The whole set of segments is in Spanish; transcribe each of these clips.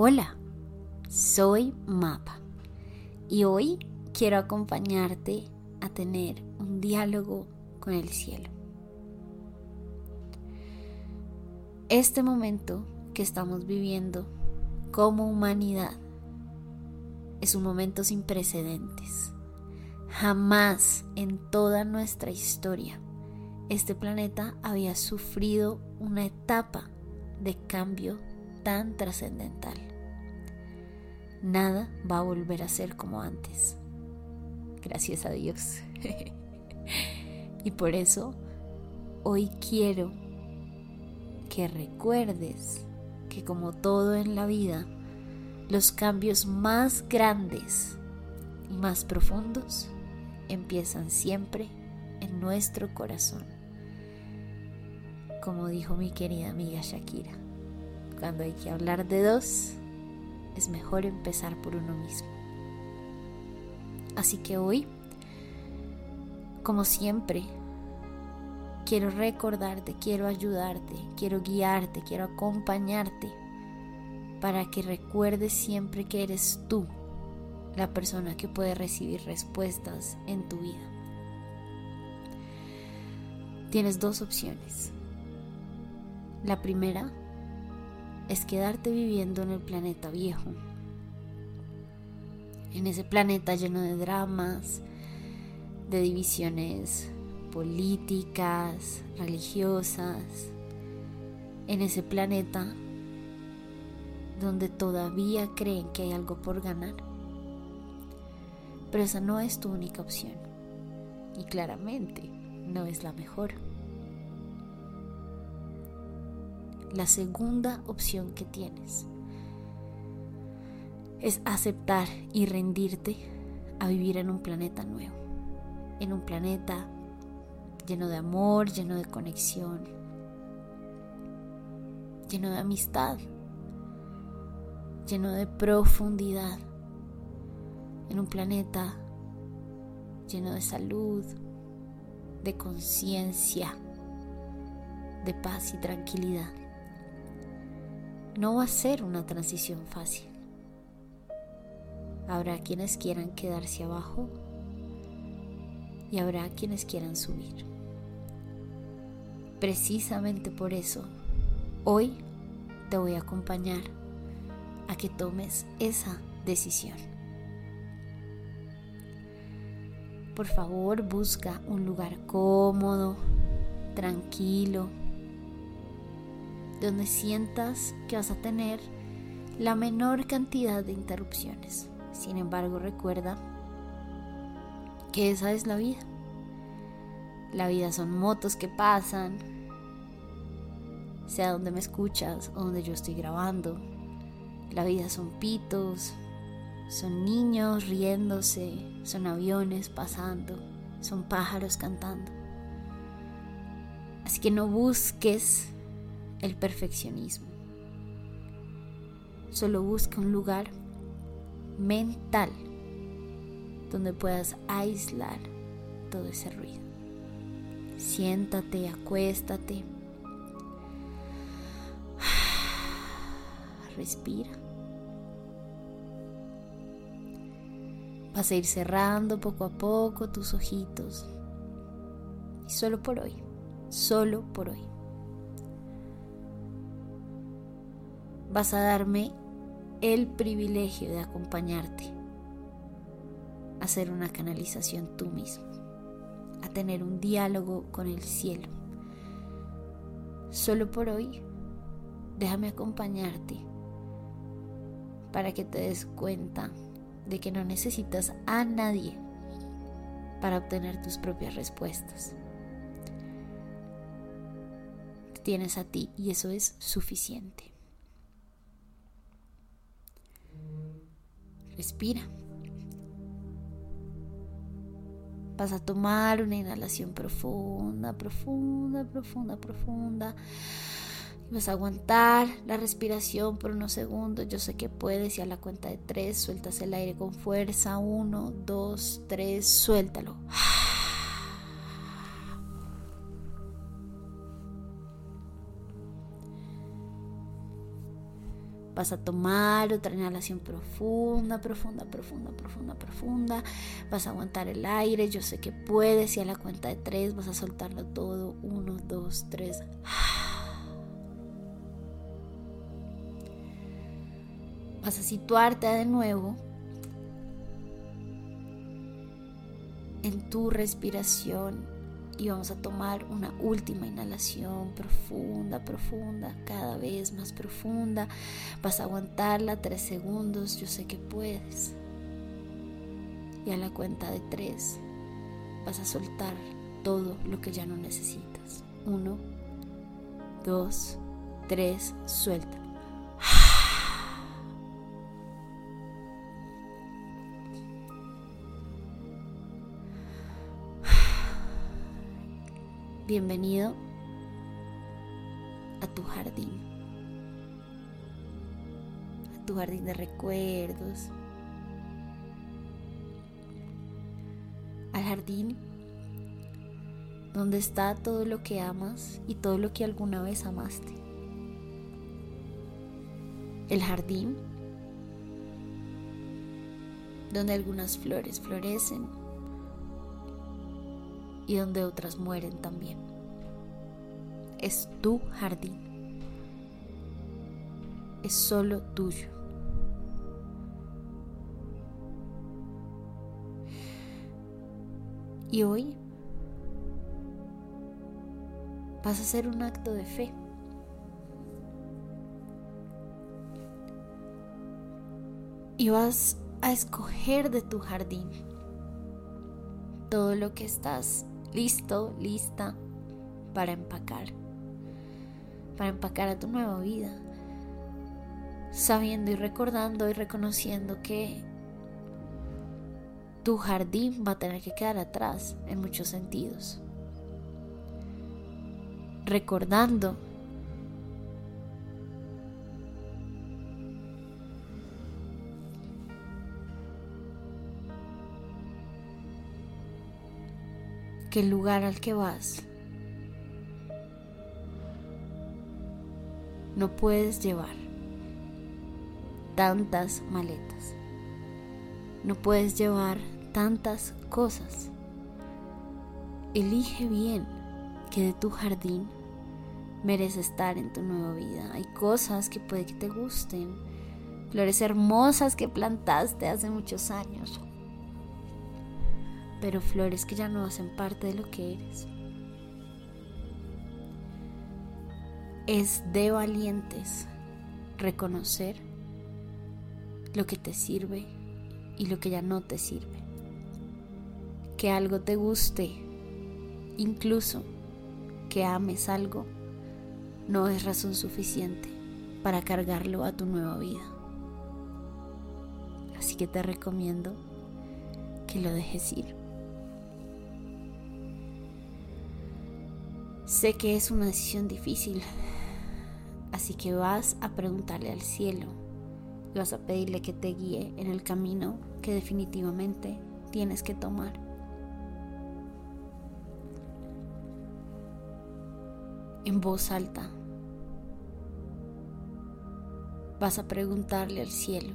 Hola, soy Mapa y hoy quiero acompañarte a tener un diálogo con el cielo. Este momento que estamos viviendo como humanidad es un momento sin precedentes. Jamás en toda nuestra historia este planeta había sufrido una etapa de cambio tan trascendental. Nada va a volver a ser como antes. Gracias a Dios. y por eso hoy quiero que recuerdes que como todo en la vida, los cambios más grandes y más profundos empiezan siempre en nuestro corazón. Como dijo mi querida amiga Shakira, cuando hay que hablar de dos, es mejor empezar por uno mismo. Así que hoy, como siempre, quiero recordarte, quiero ayudarte, quiero guiarte, quiero acompañarte para que recuerdes siempre que eres tú la persona que puede recibir respuestas en tu vida. Tienes dos opciones. La primera es quedarte viviendo en el planeta viejo, en ese planeta lleno de dramas, de divisiones políticas, religiosas, en ese planeta donde todavía creen que hay algo por ganar. Pero esa no es tu única opción. Y claramente no es la mejor. La segunda opción que tienes. Es aceptar y rendirte a vivir en un planeta nuevo, en un planeta lleno de amor, lleno de conexión, lleno de amistad, lleno de profundidad, en un planeta lleno de salud, de conciencia, de paz y tranquilidad. No va a ser una transición fácil. Habrá quienes quieran quedarse abajo y habrá quienes quieran subir. Precisamente por eso, hoy te voy a acompañar a que tomes esa decisión. Por favor, busca un lugar cómodo, tranquilo, donde sientas que vas a tener la menor cantidad de interrupciones. Sin embargo, recuerda que esa es la vida. La vida son motos que pasan, sea donde me escuchas o donde yo estoy grabando, la vida son pitos, son niños riéndose, son aviones pasando, son pájaros cantando. Así que no busques el perfeccionismo. Solo busca un lugar mental donde puedas aislar todo ese ruido. Siéntate, acuéstate respira. Vas a ir cerrando poco a poco tus ojitos. Y solo por hoy, solo por hoy. Vas a darme el privilegio de acompañarte a hacer una canalización tú mismo, a tener un diálogo con el cielo. Solo por hoy, déjame acompañarte para que te des cuenta de que no necesitas a nadie para obtener tus propias respuestas. tienes a ti y eso es suficiente. Respira. Vas a tomar una inhalación profunda, profunda, profunda, profunda. Vas a aguantar la respiración por unos segundos. Yo sé que puedes y a la cuenta de tres sueltas el aire con fuerza. Uno, dos, tres, suéltalo. Vas a tomar otra inhalación profunda, profunda, profunda, profunda, profunda. Vas a aguantar el aire. Yo sé que puedes. Y a la cuenta de tres vas a soltarlo todo. Uno, dos, tres. Vas a situarte de nuevo en tu respiración y vamos a tomar una última inhalación profunda, profunda, cada vez más profunda. Vas a aguantarla tres segundos, yo sé que puedes. Y a la cuenta de tres vas a soltar todo lo que ya no necesitas. Uno, dos, tres, suelta. Bienvenido a tu jardín, a tu jardín de recuerdos, al jardín donde está todo lo que amas y todo lo que alguna vez amaste. El jardín donde algunas flores florecen y donde otras mueren también. Es tu jardín. Es solo tuyo. Y hoy vas a hacer un acto de fe. Y vas a escoger de tu jardín todo lo que estás listo, lista para empacar, para empacar a tu nueva vida, sabiendo y recordando y reconociendo que tu jardín va a tener que quedar atrás en muchos sentidos. Recordando que el lugar al que vas no puedes llevar tantas maletas, no puedes llevar tantas cosas. Elige bien que de tu jardín merece estar en tu nueva vida. Hay cosas que puede que te gusten, flores hermosas que plantaste hace muchos años, pero flores que ya no hacen parte de lo que eres. Es de valientes reconocer lo que te sirve y lo que ya no te sirve. Que algo te guste, incluso que ames algo, no es razón suficiente para cargarlo a tu nueva vida. Así que te recomiendo que lo dejes ir. Sé que es una decisión difícil, así que vas a preguntarle al cielo y vas a pedirle que te guíe en el camino que definitivamente tienes que tomar. En voz alta vas a preguntarle al cielo,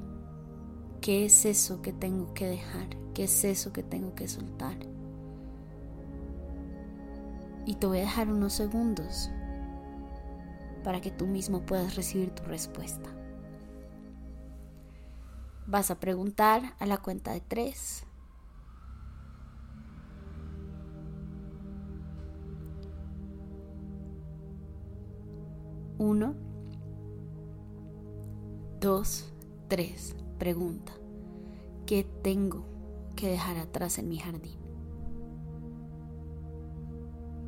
¿qué es eso que tengo que dejar? ¿Qué es eso que tengo que soltar? Y te voy a dejar unos segundos para que tú mismo puedas recibir tu respuesta. Vas a preguntar a la cuenta de tres. Uno, dos, tres. Pregunta, ¿qué tengo que dejar atrás en mi jardín?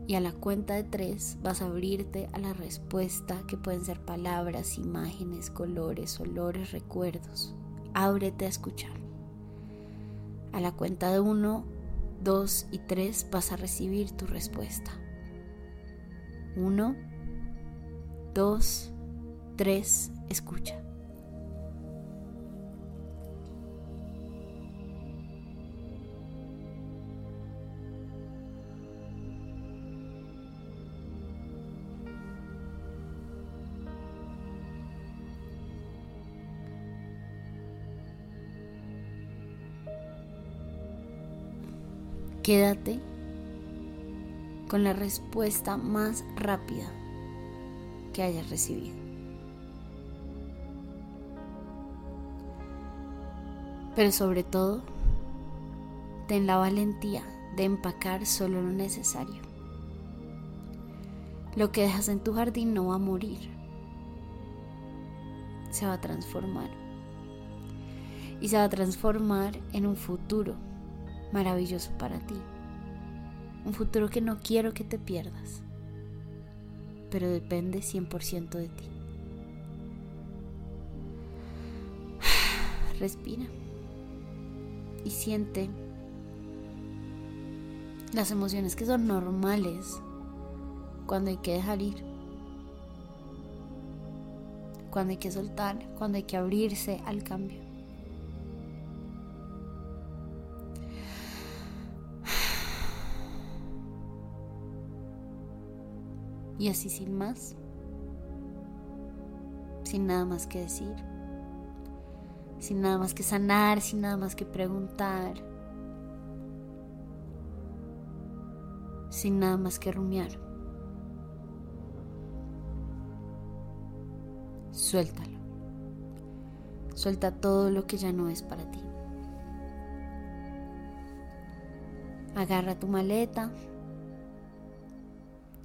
Y a la cuenta de tres vas a abrirte a la respuesta que pueden ser palabras, imágenes, colores, olores, recuerdos. Ábrete a escuchar. A la cuenta de uno, dos y tres vas a recibir tu respuesta. Uno, dos, tres, escucha. Quédate con la respuesta más rápida que hayas recibido. Pero sobre todo, ten la valentía de empacar solo lo necesario. Lo que dejas en tu jardín no va a morir, se va a transformar. Y se va a transformar en un futuro maravilloso para ti. Un futuro que no quiero que te pierdas, pero depende 100% de ti. Respira y siente las emociones que son normales cuando hay que dejar ir, cuando hay que soltar, cuando hay que abrirse al cambio. Y así sin más, sin nada más que decir, sin nada más que sanar, sin nada más que preguntar, sin nada más que rumiar. Suéltalo. Suelta todo lo que ya no es para ti. Agarra tu maleta.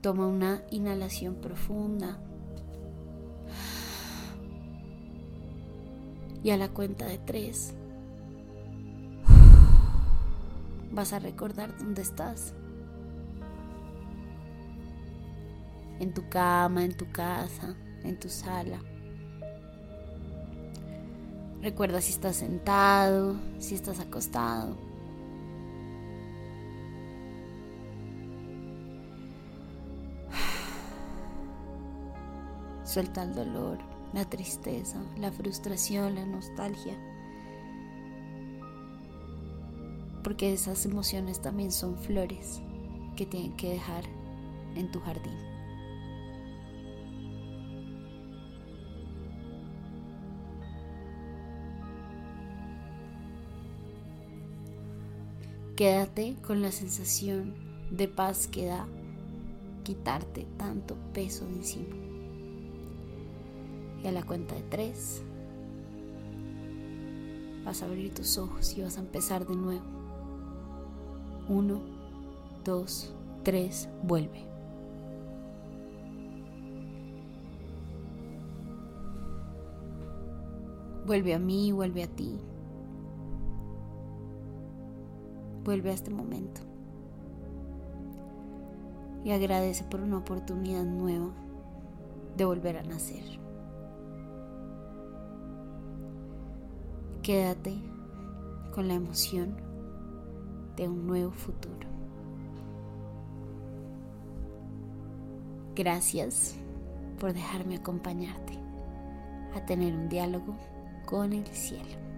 Toma una inhalación profunda. Y a la cuenta de tres vas a recordar dónde estás. En tu cama, en tu casa, en tu sala. Recuerda si estás sentado, si estás acostado. Suelta el dolor, la tristeza, la frustración, la nostalgia. Porque esas emociones también son flores que tienen que dejar en tu jardín. Quédate con la sensación de paz que da quitarte tanto peso de encima. Y a la cuenta de tres, vas a abrir tus ojos y vas a empezar de nuevo. Uno, dos, tres, vuelve. Vuelve a mí, vuelve a ti. Vuelve a este momento. Y agradece por una oportunidad nueva de volver a nacer. Quédate con la emoción de un nuevo futuro. Gracias por dejarme acompañarte a tener un diálogo con el cielo.